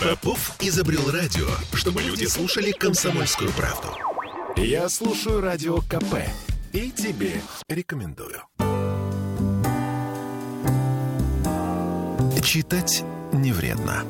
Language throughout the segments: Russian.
Попов изобрел радио, чтобы люди слушали комсомольскую правду. Я слушаю радио КП и тебе рекомендую. Читать не вредно.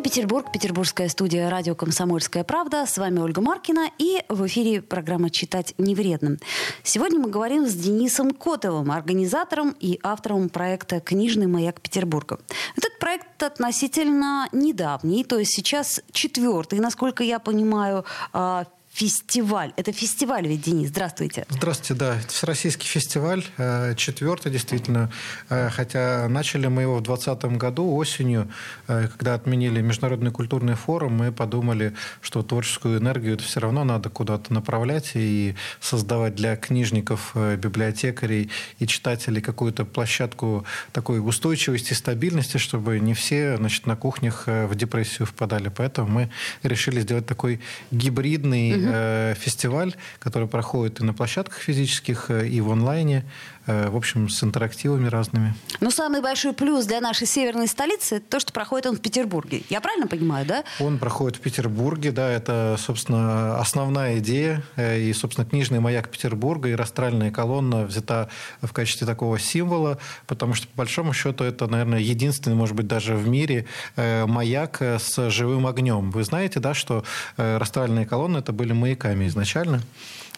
Петербург, петербургская студия радио «Комсомольская правда». С вами Ольга Маркина и в эфире программа «Читать не вредно». Сегодня мы говорим с Денисом Котовым, организатором и автором проекта «Книжный маяк Петербурга». Этот проект относительно недавний, то есть сейчас четвертый, насколько я понимаю, а, фестиваль. Это фестиваль ведь, Денис, здравствуйте. Здравствуйте, да. Это всероссийский фестиваль, э, четвертый действительно. Э, хотя начали мы его в 2020 году осенью, э, когда отменили Международный культурный форум, мы подумали, что творческую энергию это все равно надо куда-то направлять и создавать для книжников, библиотекарей и читателей какую-то площадку такой устойчивости, стабильности, чтобы не все значит, на кухнях в депрессию впадали. Поэтому мы решили сделать такой гибридный угу. фестиваль, который проходит и на площадках физических, э, и в онлайне, э, в общем, с интерактивами разными. Но самый большой плюс для нашей северной столицы – то, что проходит он в Петербурге. Я правильно понимаю, да? Он проходит в Петербурге, да, это, собственно, основная идея. И, собственно, книжный маяк Петербурга и растральная колонна взята в качестве такого символа, потому что, по большому счету, это, наверное, единственный, может быть, даже в мире маяк с живым огнем. Вы знаете, да, что растральные колонны – это были маяками изначально.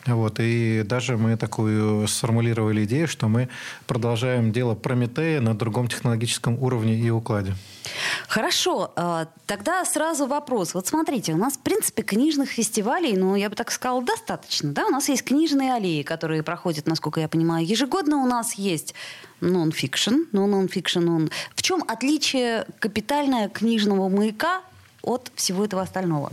Вот, и даже мы такую сформулировали идею, что мы продолжаем дело Прометея на другом технологическом уровне и укладе. Хорошо, а, тогда сразу вопрос. Вот смотрите, у нас, в принципе, книжных фестивалей, ну, я бы так сказала, достаточно. Да? У нас есть книжные аллеи, которые проходят, насколько я понимаю, ежегодно у нас есть нон-фикшн, но нон-фикшн он... В чем отличие капитальное книжного маяка от всего этого остального?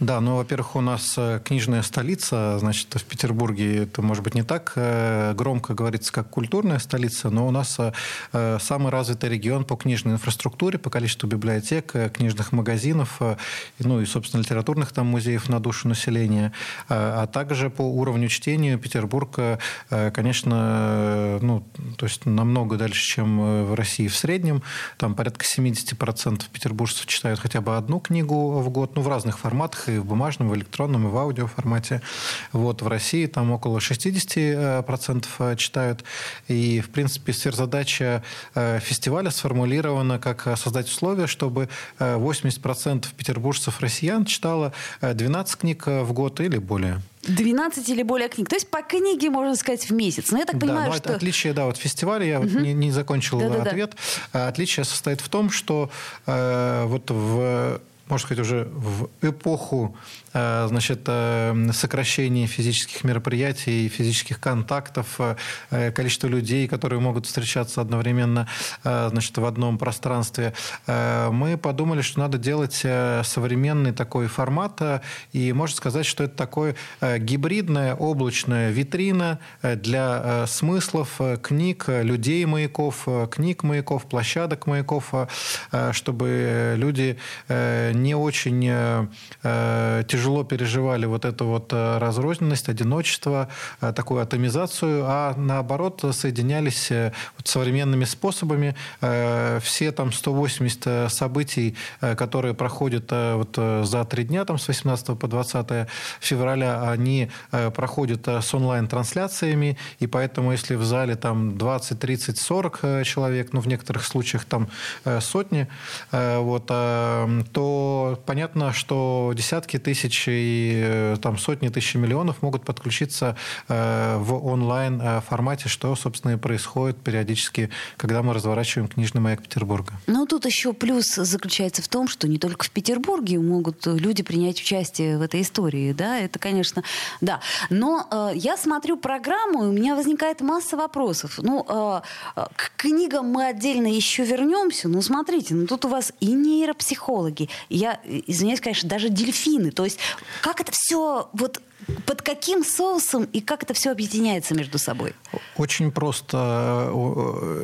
Да, ну, во-первых, у нас э, книжная столица, значит, в Петербурге это, может быть, не так э, громко говорится, как культурная столица, но у нас э, самый развитый регион по книжной инфраструктуре, по количеству библиотек, книжных магазинов, ну и, собственно, литературных там музеев на душу населения, а также по уровню чтения Петербург, конечно, ну, то есть намного дальше, чем в России в среднем, там порядка 70% петербуржцев читают хотя бы одну книгу в год, ну, в разных форматах, и в бумажном, и в электронном, и в аудио формате. Вот в России там около 60% э, читают. И, в принципе, сверхзадача э, фестиваля сформулирована как э, создать условия, чтобы 80% петербуржцев россиян читало 12 книг в год или более. 12 или более книг. То есть по книге, можно сказать, в месяц. Но я так понимаю, да, что... Отличие, да, вот фестиваля, я угу. вот не, не закончил Да-да-да. ответ. Отличие состоит в том, что э, вот в можно сказать, уже в эпоху Э, значит, э, сокращение физических мероприятий, физических контактов, э, количество людей, которые могут встречаться одновременно значит, в одном пространстве, мы подумали, что надо делать современный такой формат, и можно сказать, что это такое гибридная облачная витрина для смыслов книг, людей маяков, книг маяков, площадок маяков, чтобы люди не очень тяжело тяжело переживали вот эту вот э, разрозненность, одиночество, э, такую атомизацию, а наоборот соединялись э, вот современными способами. Все там 180 событий, которые проходят вот за три дня, там с 18 по 20 февраля, они проходят с онлайн-трансляциями, и поэтому если в зале там 20, 30, 40 человек, ну в некоторых случаях там сотни, вот, то понятно, что десятки тысяч и э, там сотни тысяч миллионов могут подключиться э, в онлайн э, формате, что, собственно, и происходит периодически, когда мы разворачиваем книжный маяк Петербурга. Ну, тут еще плюс заключается в том, что не только в Петербурге могут люди принять участие в этой истории, да, это, конечно, да. Но э, я смотрю программу, и у меня возникает масса вопросов. Ну, э, к книгам мы отдельно еще вернемся, но смотрите, ну тут у вас и нейропсихологи, я, извиняюсь, конечно, даже дельфины, то есть как это все вот под каким соусом и как это все объединяется между собой? Очень просто.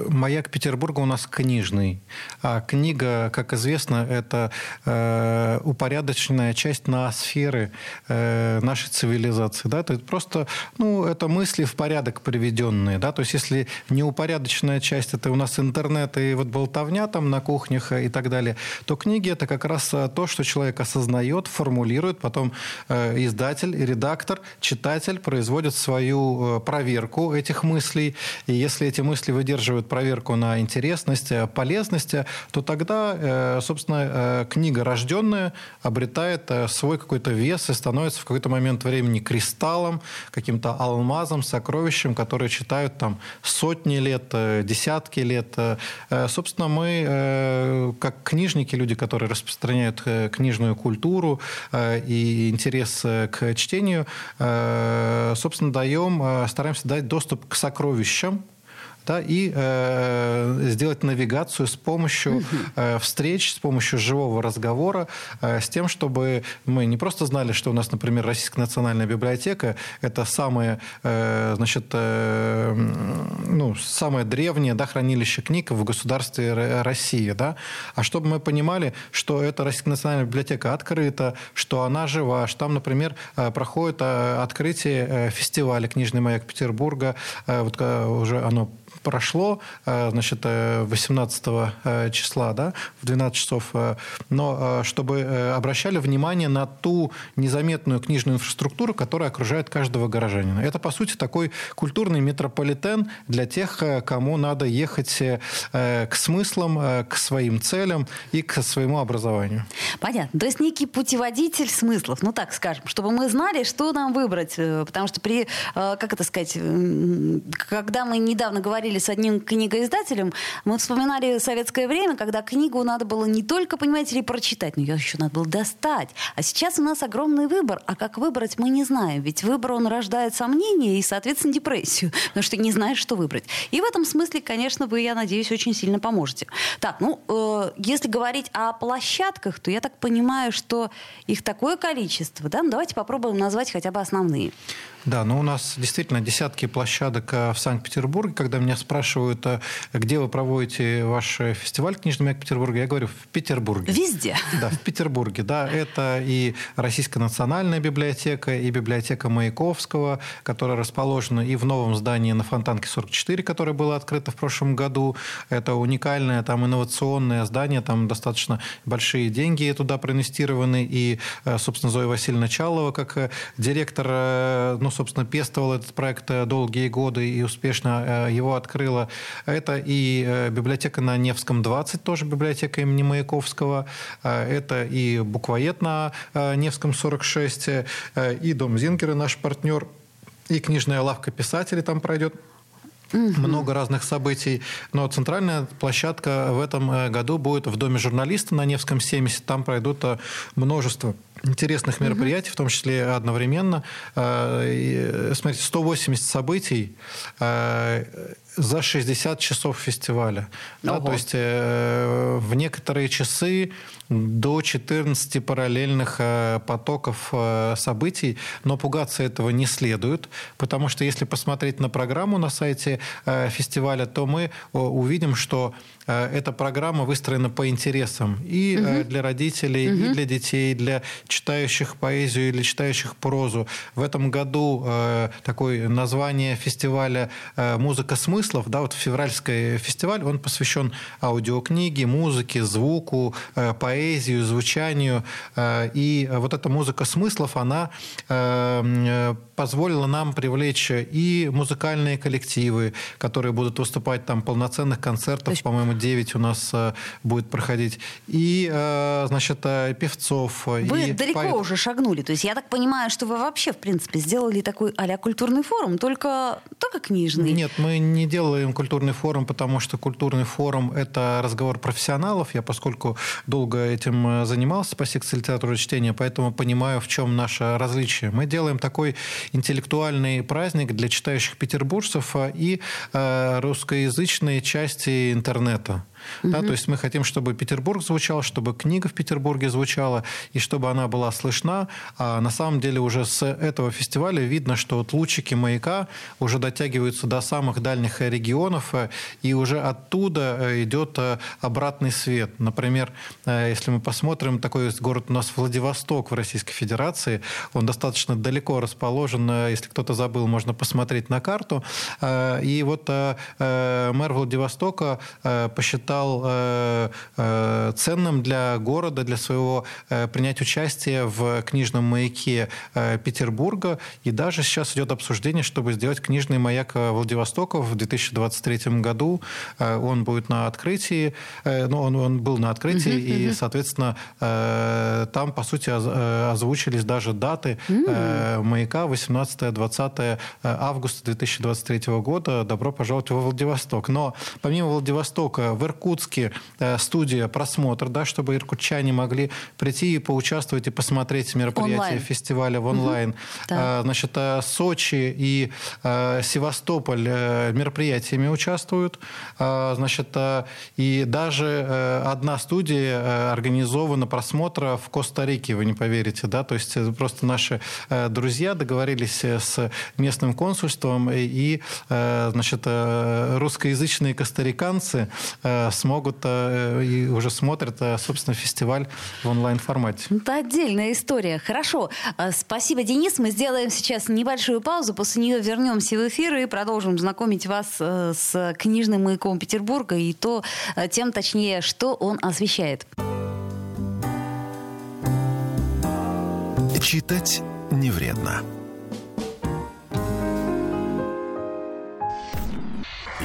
Маяк Петербурга у нас книжный. А книга, как известно, это э, упорядоченная часть ноосферы э, нашей цивилизации. Да? То есть просто ну, это мысли в порядок приведенные. Да? То есть если неупорядоченная часть это у нас интернет и вот болтовня там на кухнях и так далее, то книги это как раз то, что человек осознает, формулирует, потом э, издатель и редактор редактор, читатель производит свою э, проверку этих мыслей. И если эти мысли выдерживают проверку на интересность, э, полезность, то тогда, э, собственно, книга рожденная обретает свой какой-то вес и становится в какой-то момент времени кристаллом, каким-то алмазом, сокровищем, которые читают там сотни лет, десятки лет. Собственно, мы, как книжники, люди, которые распространяют книжную культуру и интерес к чтению, Э, собственно, даем, э, стараемся дать доступ к сокровищам, да, и э, сделать навигацию с помощью э, встреч, с помощью живого разговора, э, с тем, чтобы мы не просто знали, что у нас, например, Российская национальная библиотека – это самое, э, значит, э, ну, самое древнее да, хранилище книг в государстве России, да, а чтобы мы понимали, что эта Российская национальная библиотека открыта, что она жива, что там, например, э, проходит э, открытие э, фестиваля «Книжный маяк Петербурга», вот уже оно прошло, э, значит, 18 э, э, числа, да, в 12 часов, но чтобы обращали внимание на ту незаметную книжную инфраструктуру, которая окружает каждого горожанина. Это, по сути, такой культурный метрополитен для тех, кому надо ехать к смыслам, к своим целям и к своему образованию. Понятно. То есть некий путеводитель смыслов, ну так скажем, чтобы мы знали, что нам выбрать. Потому что при, как это сказать, когда мы недавно говорили говорили с одним книгоиздателем, мы вспоминали советское время, когда книгу надо было не только, понимаете ли, прочитать, но ее еще надо было достать. А сейчас у нас огромный выбор, а как выбрать, мы не знаем. Ведь выбор, он рождает сомнения и, соответственно, депрессию, потому что не знаешь, что выбрать. И в этом смысле, конечно, вы, я надеюсь, очень сильно поможете. Так, ну, э, если говорить о площадках, то я так понимаю, что их такое количество, да? Ну, давайте попробуем назвать хотя бы основные. Да, ну у нас действительно десятки площадок э, в Санкт-Петербурге. Когда меня спрашивают, э, где вы проводите ваш фестиваль «Книжный маяк Петербурга», я говорю, в Петербурге. Везде? Да, в Петербурге. Да, это и Российская национальная библиотека, и библиотека Маяковского, которая расположена и в новом здании на Фонтанке 44, которое было открыто в прошлом году. Это уникальное, там, инновационное здание, там достаточно большие деньги туда проинвестированы. И, э, собственно, Зоя Васильевна Чалова, как директор, ну, собственно, пестовал этот проект э, долгие годы и успешно э, его открыла. Это и э, библиотека на Невском 20, тоже библиотека имени Маяковского. Это и буквоед на Невском 46, и Дом Зингера, наш партнер, и книжная лавка писателей там пройдет много разных событий. Но центральная площадка в этом году будет в Доме журналиста на Невском 70. Там пройдут множество интересных мероприятий, в том числе одновременно. Э, смотрите, 180 событий э, за 60 часов фестиваля. Да, то есть э, в некоторые часы до 14 параллельных э, потоков э, событий, но пугаться этого не следует, потому что если посмотреть на программу на сайте э, фестиваля, то мы э, увидим, что Э, эта программа выстроена по интересам и угу. для родителей, угу. и для детей, для читающих поэзию или читающих прозу. В этом году э, такое название фестиваля э, «Музыка смыслов», да, вот февральский фестиваль, он посвящен аудиокниге, музыке, звуку, э, поэзию, звучанию. Э, и вот эта музыка смыслов, она э, позволила нам привлечь и музыкальные коллективы, которые будут выступать там полноценных концертов, по-моему, 9 у нас будет проходить. И, значит, певцов. Вы и далеко поэт... уже шагнули. То есть я так понимаю, что вы вообще, в принципе, сделали такой а культурный форум, только, только книжный. Нет, мы не делаем культурный форум, потому что культурный форум – это разговор профессионалов. Я, поскольку долго этим занимался по секции литературы чтения, поэтому понимаю, в чем наше различие. Мы делаем такой интеллектуальный праздник для читающих петербуржцев и русскоязычной части интернета. Угу. Да, то есть мы хотим, чтобы Петербург звучал, чтобы книга в Петербурге звучала, и чтобы она была слышна. А на самом деле уже с этого фестиваля видно, что вот лучики маяка уже дотягиваются до самых дальних регионов, э, и уже оттуда э, идет э, обратный свет. Например, если мы посмотрим, такой город у нас Владивосток в Российской Федерации, он достаточно далеко расположен, если кто-то забыл, можно посмотреть на карту. И вот мэр Владивостока посчитал ценным для города, для своего принять участие в книжном маяке Петербурга. И даже сейчас идет обсуждение, чтобы сделать книжный маяк Владивостока в 2023 году. Он будет на открытии, ну, он, он был на открытии, uh-huh, и, uh-huh. соответственно, там, по сути, озвучились даже даты uh-huh. маяка 18-20 августа 2023 года. Добро пожаловать во Владивосток. Но помимо Владивостока, в Иркутске студия «Просмотр», да, чтобы иркутчане могли прийти и поучаствовать и посмотреть мероприятие онлайн. фестиваля в онлайн. Угу. Да. Значит, Сочи и Севастополь мероприятиями участвуют. Значит, и даже одна студия организована просмотра в Коста-Рике, вы не поверите, да, то есть просто наши друзья договорились с местным консульством и, значит, русскоязычные костариканцы смогут и уже смотрят, собственно, фестиваль в онлайн-формате. Это отдельная история. Хорошо. Спасибо, Денис. Мы сделаем сейчас небольшую паузу, после нее вернемся в эфир и продолжим знакомить вас с книжным маяком Петербурга и то, тем точнее, что он освещает. Читать не вредно.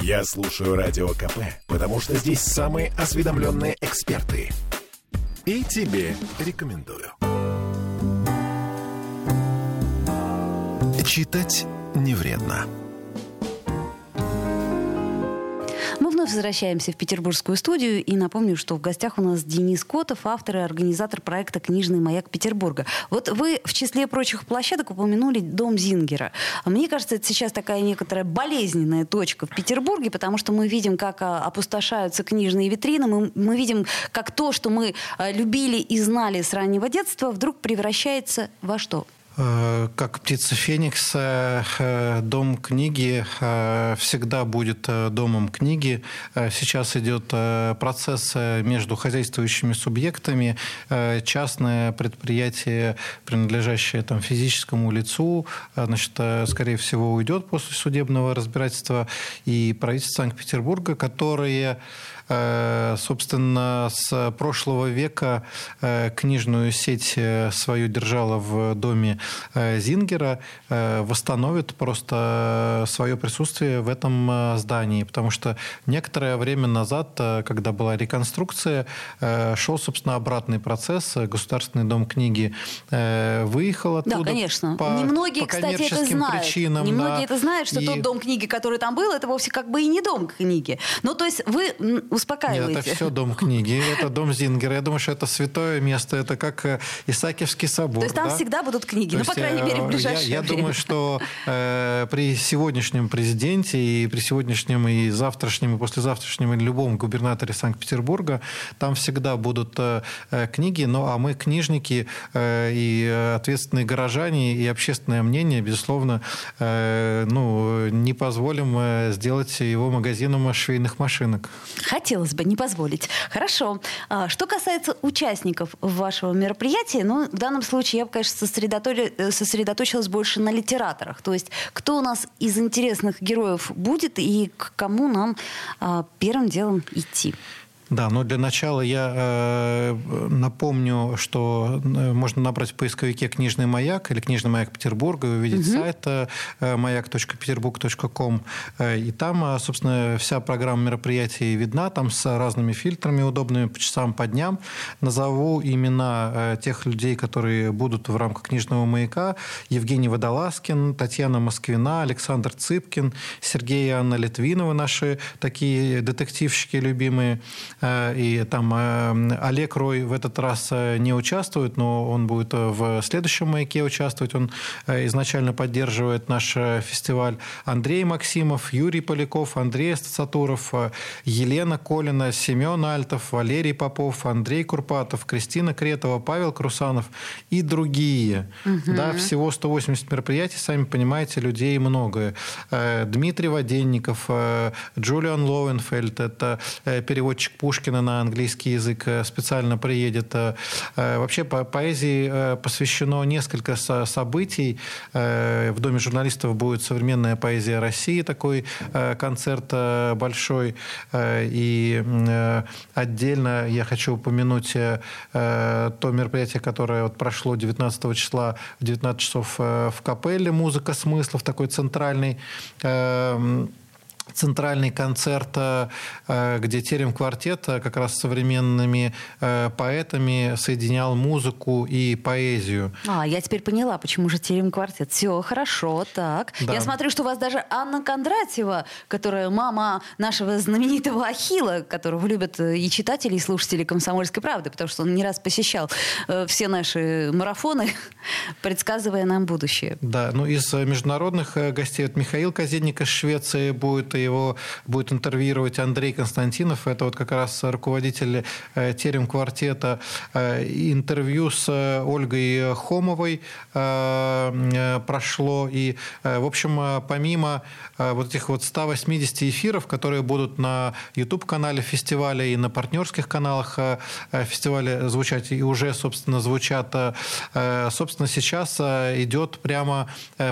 Я слушаю Радио КП, потому что здесь самые осведомленные эксперты. И тебе рекомендую. Читать не вредно. Вновь возвращаемся в петербургскую студию. И напомню, что в гостях у нас Денис Котов, автор и организатор проекта «Книжный маяк Петербурга». Вот вы в числе прочих площадок упомянули дом Зингера. Мне кажется, это сейчас такая некоторая болезненная точка в Петербурге, потому что мы видим, как а, опустошаются книжные витрины, мы, мы видим, как то, что мы а, любили и знали с раннего детства, вдруг превращается во что? Э, как птица Феникса, э, дом книги э, всегда будет домом книги. Сейчас идет процесс между хозяйствующими субъектами. Частное предприятие, принадлежащее там, физическому лицу, значит, скорее всего, уйдет после судебного разбирательства. И правительство Санкт-Петербурга, которое собственно, с прошлого века э, книжную сеть э, свою держала в доме Зингера, восстановит просто свое присутствие в этом здании, потому что некоторое время назад, когда была реконструкция, шел, собственно, обратный процесс. Государственный дом книги выехал оттуда. Да, конечно. По, Немногие, по кстати, это знают. Причинам, Немногие да. это знают, что и... тот дом книги, который там был, это вовсе как бы и не дом книги. Ну, то есть вы успокаиваете. Нет, это все дом книги, это дом Зингера. Я думаю, что это святое место, это как э, Исаакиевский собор. То есть там да? всегда будут книги, То ну, по крайней мере, в э, ближайшее я, я думаю, что э, при сегодняшнем президенте и при сегодняшнем и завтрашнем, и послезавтрашнем, и любом губернаторе Санкт-Петербурга, там всегда будут э, э, книги, ну, а мы книжники э, и ответственные горожане, и общественное мнение, безусловно, э, ну, не позволим э, сделать его магазином швейных машинок. Хотелось бы, не позволить. Хорошо. А, что касается участников вашего мероприятия, ну, в данном случае я бы, конечно, э, сосредоточилась больше на литераторах. То есть кто у нас из интересных героев будет и к кому нам а, первым делом идти. Да, но для начала я э, напомню, что э, можно набрать в поисковике «Книжный маяк» или «Книжный маяк Петербурга» и увидеть угу. сайт э, маяк.петербург.ком. Э, и там, э, собственно, вся программа мероприятий видна, там с разными фильтрами удобными по часам, по дням. Назову имена э, тех людей, которые будут в рамках «Книжного маяка». Евгений Водолазкин, Татьяна Москвина, Александр Цыпкин, Сергей и Анна Литвинова, наши такие детективщики любимые, и там Олег Рой в этот раз не участвует, но он будет в следующем маяке участвовать. Он изначально поддерживает наш фестиваль. Андрей Максимов, Юрий Поляков, Андрей Стацатуров, Елена Колина, Семен Альтов, Валерий Попов, Андрей Курпатов, Кристина Кретова, Павел Крусанов и другие. Угу. Да, всего 180 мероприятий, сами понимаете, людей много. Э, Дмитрий Воденников, э, Джулиан Лоуэнфельд, это э, переводчик Пушкина на английский язык, специально приедет. Вообще по поэзии посвящено несколько событий. В Доме журналистов будет современная поэзия России, такой концерт большой. И отдельно я хочу упомянуть то мероприятие, которое вот прошло 19 числа в 19 часов в капелле «Музыка смыслов», такой центральный центральный концерт, э, где Терем квартет э, как раз с современными э, поэтами соединял музыку и поэзию. А, я теперь поняла, почему же Терем квартет. Все, хорошо, так. Да. Я смотрю, что у вас даже Анна Кондратьева, которая мама нашего знаменитого Ахила, которого любят и читатели, и слушатели «Комсомольской правды», потому что он не раз посещал все наши марафоны, предсказывая нам будущее. Да, ну из международных гостей вот Михаил Казенник из Швеции будет его будет интервьюировать Андрей Константинов. Это вот как раз руководитель э, Терем квартета. Э, интервью с э, Ольгой Хомовой прошло. И, в общем, помимо вот этих вот 180 эфиров, которые будут на YouTube-канале фестиваля и на партнерских каналах фестиваля звучать, и уже, собственно, звучат, собственно, сейчас идет прямо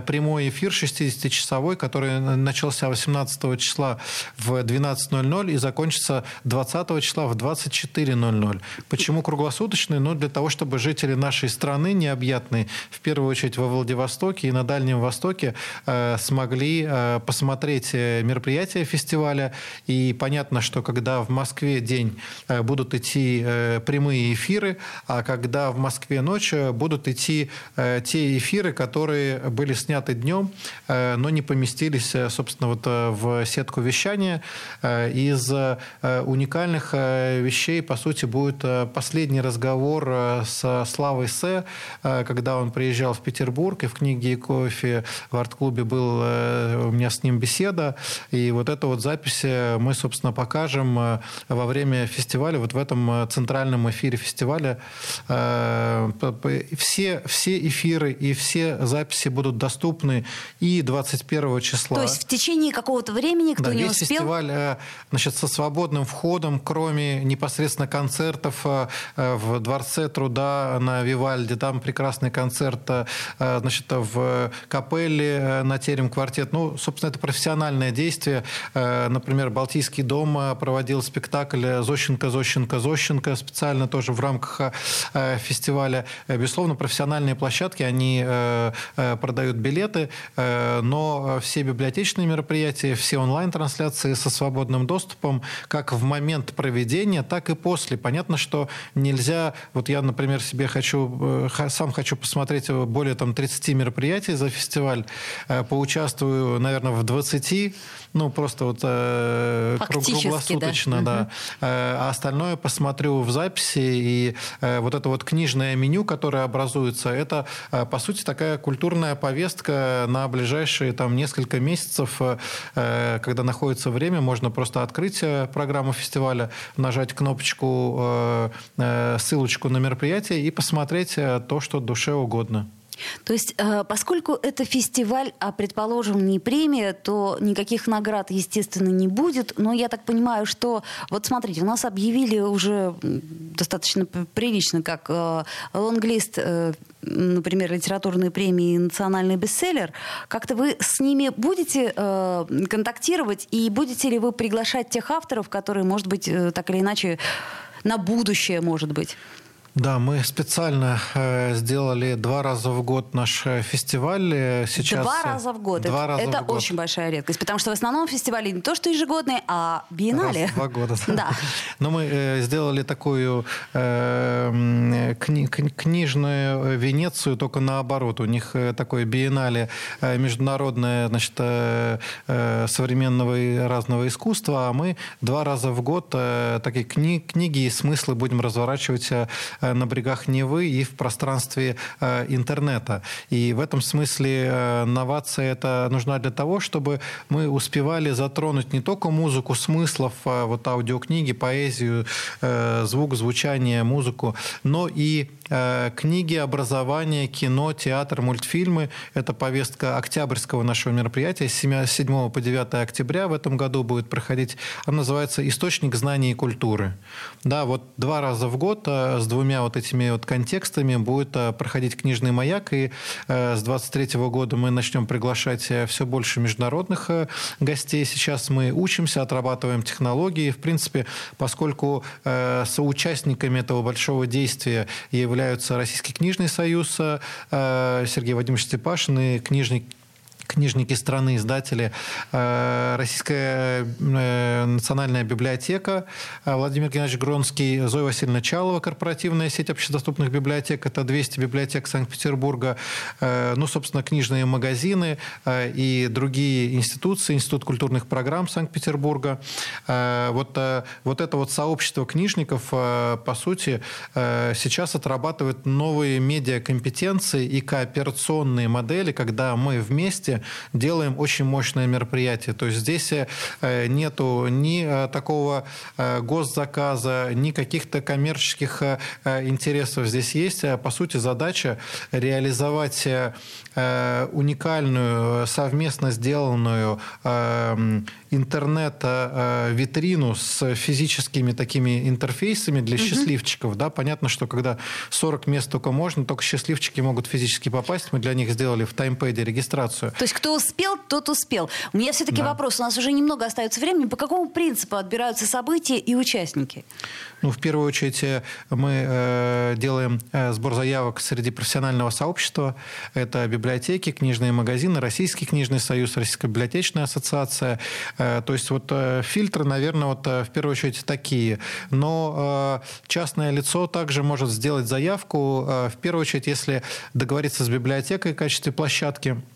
прямой эфир 60-часовой, который начался 18 числа в 12.00 и закончится 20 числа в 24.00. Почему круглосуточный? Ну, для того, чтобы жители нашей страны необъятные, в первую очередь во Владивостоке и на Дальнем Востоке, э, смогли э, посмотреть э, мероприятия фестиваля. И понятно, что когда в Москве день э, будут идти э, прямые эфиры, а когда в Москве ночь э, будут идти э, те эфиры, которые были сняты днем, э, но не поместились, э, собственно, вот э, сетку вещания. Э, из э, уникальных э, вещей, по сути, будет последний разговор с Славой С, когда он приезжал в Петербург, и в книге и кофе в арт-клубе был у меня с ним беседа. И вот эту вот запись мы, собственно, покажем во время фестиваля, вот в этом центральном эфире фестиваля. Все, все эфиры и все записи будут доступны и 21 числа. То есть в течение какого-то времени времени, кто да, не весь успел. фестиваль э, значит, со свободным входом, кроме непосредственно концертов э, э, в Дворце труда на Вивальде. Там прекрасный концерт значит, в капелле на терем квартет. Ну, собственно, это профессиональное действие. Например, Балтийский дом проводил спектакль «Зощенко, Зощенко, Зощенко» специально тоже в рамках фестиваля. Безусловно, профессиональные площадки, они продают билеты, но все библиотечные мероприятия, все онлайн-трансляции со свободным доступом как в момент проведения, так и после. Понятно, что нельзя... Вот я, например, себе хочу... Э, сам хочу посмотреть более там, 30 мероприятий за фестиваль. Э, поучаствую, наверное, в 20 ну, просто вот э, круглосуточно, да. да. А остальное посмотрю в записи, и вот это вот книжное меню, которое образуется, это, по сути, такая культурная повестка на ближайшие там несколько месяцев, когда находится время, можно просто открыть программу фестиваля, нажать кнопочку, ссылочку на мероприятие и посмотреть то, что душе угодно. То есть, э, поскольку это фестиваль, а, предположим, не премия, то никаких наград, естественно, не будет. Но я так понимаю, что... Вот смотрите, у нас объявили уже достаточно прилично, как э, лонглист э, например, литературные премии национальный бестселлер, как-то вы с ними будете контактировать и будете ли вы приглашать тех авторов, которые, может быть, так или иначе на будущее, может быть? Да, мы специально э, сделали два раза в год наш э, фестиваль. Э, сейчас два раза в год. Два это раза это в год. очень большая редкость, потому что в основном фестивали не то что ежегодные, а биеннале. Раз в два года. Да. Но мы сделали такую э, кни книжную Венецию, только наоборот. У них такое биеннале международное, значит, э, современного и разного искусства, а мы два раза в год э, такие кни книги и смыслы будем разворачивать на берегах Невы и в пространстве э, интернета. И в этом смысле э, новация это нужна для того, чтобы мы успевали затронуть не только музыку смыслов, вот аудиокниги, поэзию, звук, звучание, музыку, но и книги, образование, кино, театр, мультфильмы. Это повестка октябрьского нашего мероприятия. С 7 по 9 октября в этом году будет проходить. Она называется «Источник знаний и культуры». Да, вот два раза в год с двумя двумя вот этими вот контекстами будет э, проходить книжный маяк, и э, с 23 года мы начнем приглашать э, все больше международных гостей. Сейчас мы учимся, отрабатываем технологии. В принципе, поскольку соучастниками этого большого действия являются Российский книжный союз, Сергей Вадимович Степашин и книжник книжники страны, издатели, э, Российская э, национальная библиотека, э, Владимир Геннадьевич Гронский, Зоя Васильевна Чалова, корпоративная сеть общедоступных библиотек, это 200 библиотек Санкт-Петербурга, ну, собственно, книжные магазины и другие институции, Институт культурных программ Санкт-Петербурга. Вот, вот это вот сообщество книжников, по сути, сейчас отрабатывает новые медиакомпетенции и кооперационные модели, когда мы вместе делаем очень мощное мероприятие. То есть здесь э, нету ни э, такого э, госзаказа, ни каких-то коммерческих интересов. Здесь есть, по сути, задача реализовать уникальную, совместно сделанную интернет-витрину с физическими такими интерфейсами для счастливчиков. Да, понятно, что когда 40 мест только можно, только счастливчики могут физически попасть. Мы для них сделали в таймпэде регистрацию. То есть кто успел, тот успел. У меня все-таки да. вопрос. У нас уже немного остается времени. По какому принципу отбираются события и участники? Ну, в первую очередь, э, мы э, делаем э, сбор заявок среди профессионального сообщества. Это библиотеки, книжные магазины, Российский книжный союз, Российская библиотечная ассоциация. То есть вот фильтры, наверное, вот в первую очередь такие. Но частное лицо также может сделать заявку, в первую очередь, если договориться с библиотекой в качестве площадки –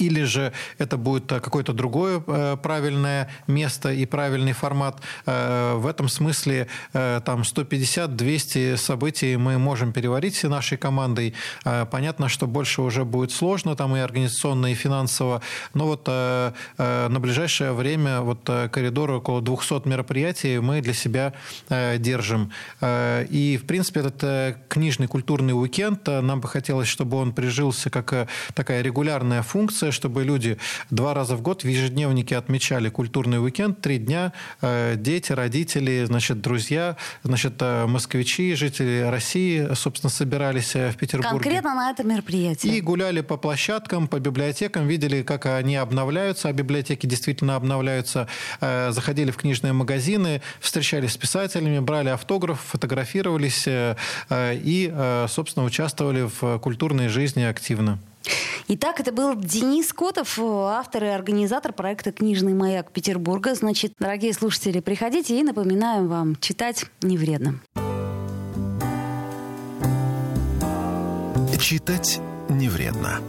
или же это будет э, какое-то другое э, правильное место и правильный формат. Э, в этом смысле там 150-200 событий мы можем переварить нашей командой. Понятно, что больше уже будет сложно там и организационно, и финансово, но вот на ближайшее время вот коридор около 200 мероприятий мы для себя держим. И, в принципе, этот книжный культурный уикенд, нам бы хотелось, чтобы он прижился как такая регулярная функция, чтобы люди два раза в год в ежедневнике отмечали культурный уикенд, три дня, э, дети, родители, значит, друзья, значит, э, москвичи, жители России, собственно, собирались э, в Петербурге. Конкретно на это мероприятие. И гуляли по площадкам, по библиотекам, видели, как они обновляются, а библиотеки действительно обновляются, заходили в книжные магазины, встречались с писателями, брали автограф, фотографировались и, собственно, участвовали в культурной жизни активно. Итак, это был Денис Котов, автор и организатор проекта «Книжный маяк Петербурга». Значит, дорогие слушатели, приходите и напоминаем вам, читать не вредно. Читать не вредно.